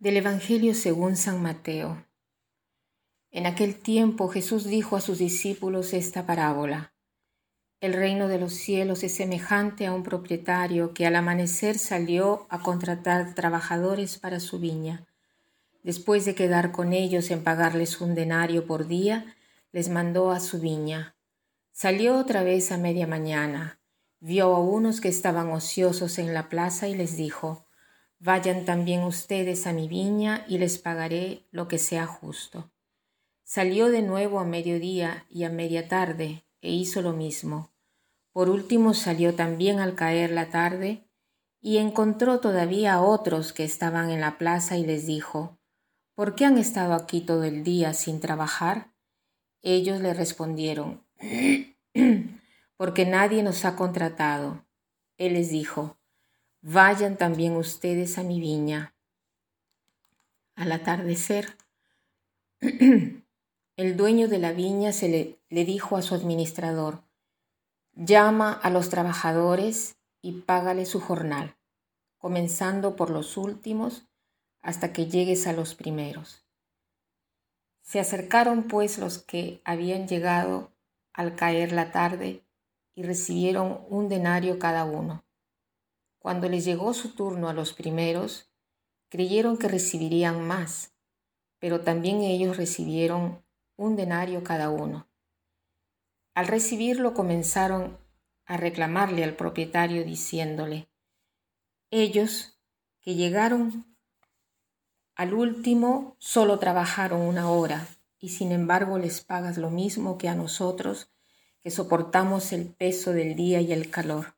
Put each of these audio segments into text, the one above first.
Del Evangelio según San Mateo. En aquel tiempo Jesús dijo a sus discípulos esta parábola. El reino de los cielos es semejante a un propietario que al amanecer salió a contratar trabajadores para su viña. Después de quedar con ellos en pagarles un denario por día, les mandó a su viña. Salió otra vez a media mañana, vio a unos que estaban ociosos en la plaza y les dijo, Vayan también ustedes a mi viña y les pagaré lo que sea justo. Salió de nuevo a mediodía y a media tarde e hizo lo mismo. Por último salió también al caer la tarde y encontró todavía a otros que estaban en la plaza y les dijo, ¿Por qué han estado aquí todo el día sin trabajar? Ellos le respondieron, porque nadie nos ha contratado. Él les dijo, Vayan también ustedes a mi viña. Al atardecer, el dueño de la viña se le, le, dijo a su administrador, llama a los trabajadores y págale su jornal, comenzando por los últimos hasta que llegues a los primeros. Se acercaron pues los que habían llegado al caer la tarde y recibieron un denario cada uno. Cuando les llegó su turno a los primeros, creyeron que recibirían más, pero también ellos recibieron un denario cada uno. Al recibirlo comenzaron a reclamarle al propietario diciéndole, ellos que llegaron al último solo trabajaron una hora y sin embargo les pagas lo mismo que a nosotros que soportamos el peso del día y el calor.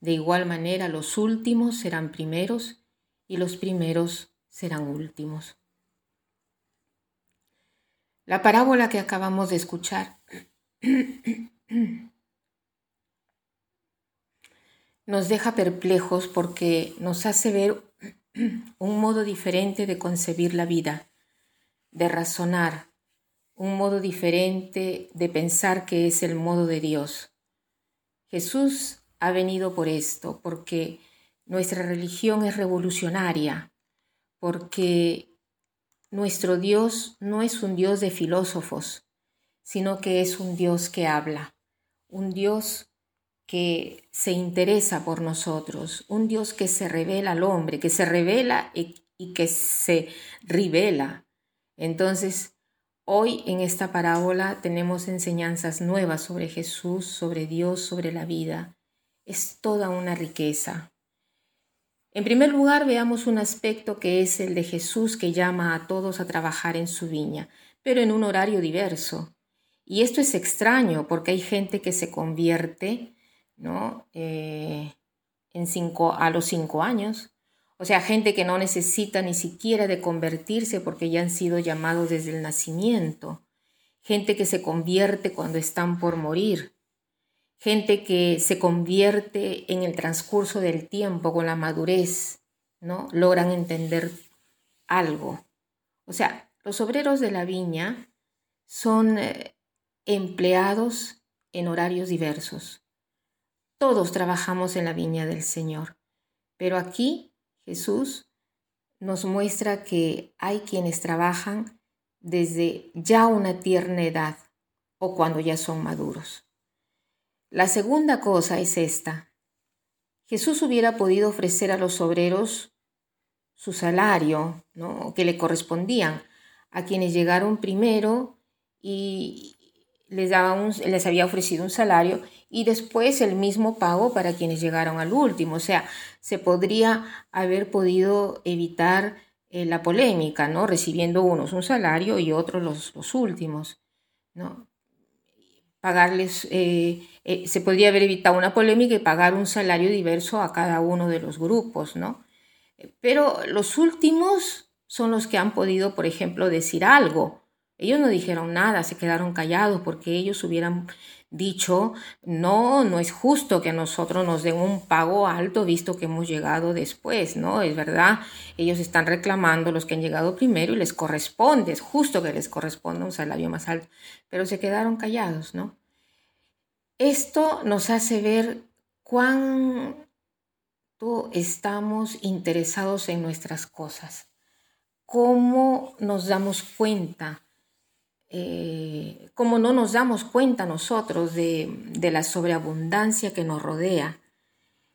De igual manera los últimos serán primeros y los primeros serán últimos. La parábola que acabamos de escuchar nos deja perplejos porque nos hace ver un modo diferente de concebir la vida, de razonar, un modo diferente de pensar que es el modo de Dios. Jesús ha venido por esto, porque nuestra religión es revolucionaria, porque nuestro Dios no es un Dios de filósofos, sino que es un Dios que habla, un Dios que se interesa por nosotros, un Dios que se revela al hombre, que se revela y, que se revela. Entonces, hoy en esta parábola tenemos enseñanzas nuevas sobre Jesús, sobre Dios, sobre la vida es toda una riqueza. En primer lugar, veamos un aspecto que es el de Jesús que llama a todos a trabajar en su viña, pero en un horario diverso. Y esto es extraño porque hay gente que se convierte ¿no? Eh, en cinco, a los cinco años. O sea, gente que no necesita ni siquiera de convertirse porque ya han sido llamados desde el nacimiento. Gente que se convierte cuando están por morir gente que se convierte en el transcurso del tiempo con la madurez, ¿no? Logran entender algo. O sea, los obreros de la viña son eh, empleados en horarios diversos. Todos trabajamos en la viña del Señor, pero aquí Jesús nos muestra que hay quienes trabajan desde ya una tierna edad o cuando ya son maduros. La segunda cosa es esta. Jesús hubiera podido ofrecer a los obreros su salario, ¿no? que le correspondían, a quienes llegaron primero y les, daba les había ofrecido un salario y después el mismo pago para quienes llegaron al último. O sea, se podría haber podido evitar eh, la polémica, ¿no? Recibiendo unos un salario y otros los, los últimos, ¿no? Pagarles, eh, eh, se podría haber evitado una polémica y pagar un salario diverso a cada uno de los grupos, ¿no? Pero los últimos son los que han podido, por ejemplo, decir algo. Ellos no dijeron nada, se quedaron callados porque ellos hubieran dicho, no, no es justo que nosotros nos den un pago alto visto que hemos llegado después, ¿no? Es verdad, ellos están reclamando los que han llegado primero y les corresponde, es justo que les corresponda un salario más alto, pero se quedaron callados, ¿no? Esto nos hace ver cuánto estamos interesados en nuestras cosas, cómo nos damos cuenta eh, como no nos damos cuenta nosotros de, la sobreabundancia que nos rodea,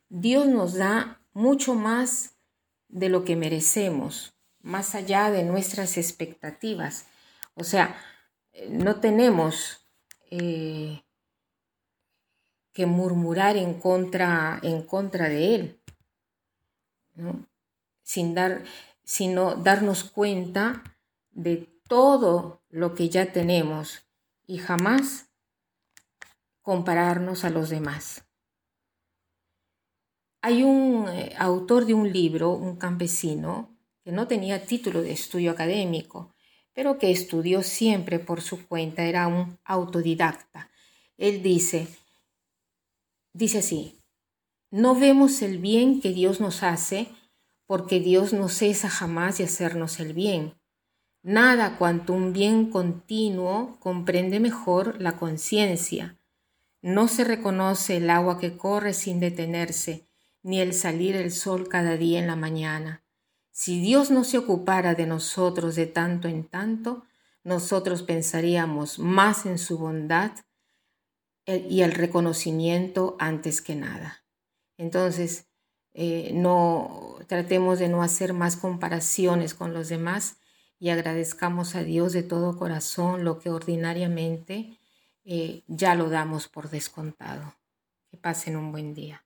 Dios nos da mucho más de lo que merecemos, más allá de nuestras expectativas. O sea, no tenemos eh, que murmurar en contra, en contra de Él, Sin dar, sino darnos cuenta de todo lo que ya tenemos y jamás compararnos a los demás. Hay un eh, autor de un libro, un campesino, que no tenía título de estudio académico, pero que estudió siempre por su cuenta, era un autodidacta. Él dice, dice así, no vemos el bien que Dios nos hace porque Dios no cesa jamás de hacernos el bien. Nada cuanto un bien continuo comprende mejor la conciencia. No se reconoce el agua que corre sin detenerse, ni el salir el sol cada día en la mañana. Si Dios no se ocupara de nosotros de tanto en tanto, nosotros pensaríamos más en su bondad eh, y el reconocimiento antes que nada. Entonces, eh, no tratemos de no hacer más comparaciones con los demás, y agradezcamos a Dios de todo corazón lo que ordinariamente eh, ya lo damos por descontado. Que pasen un buen día.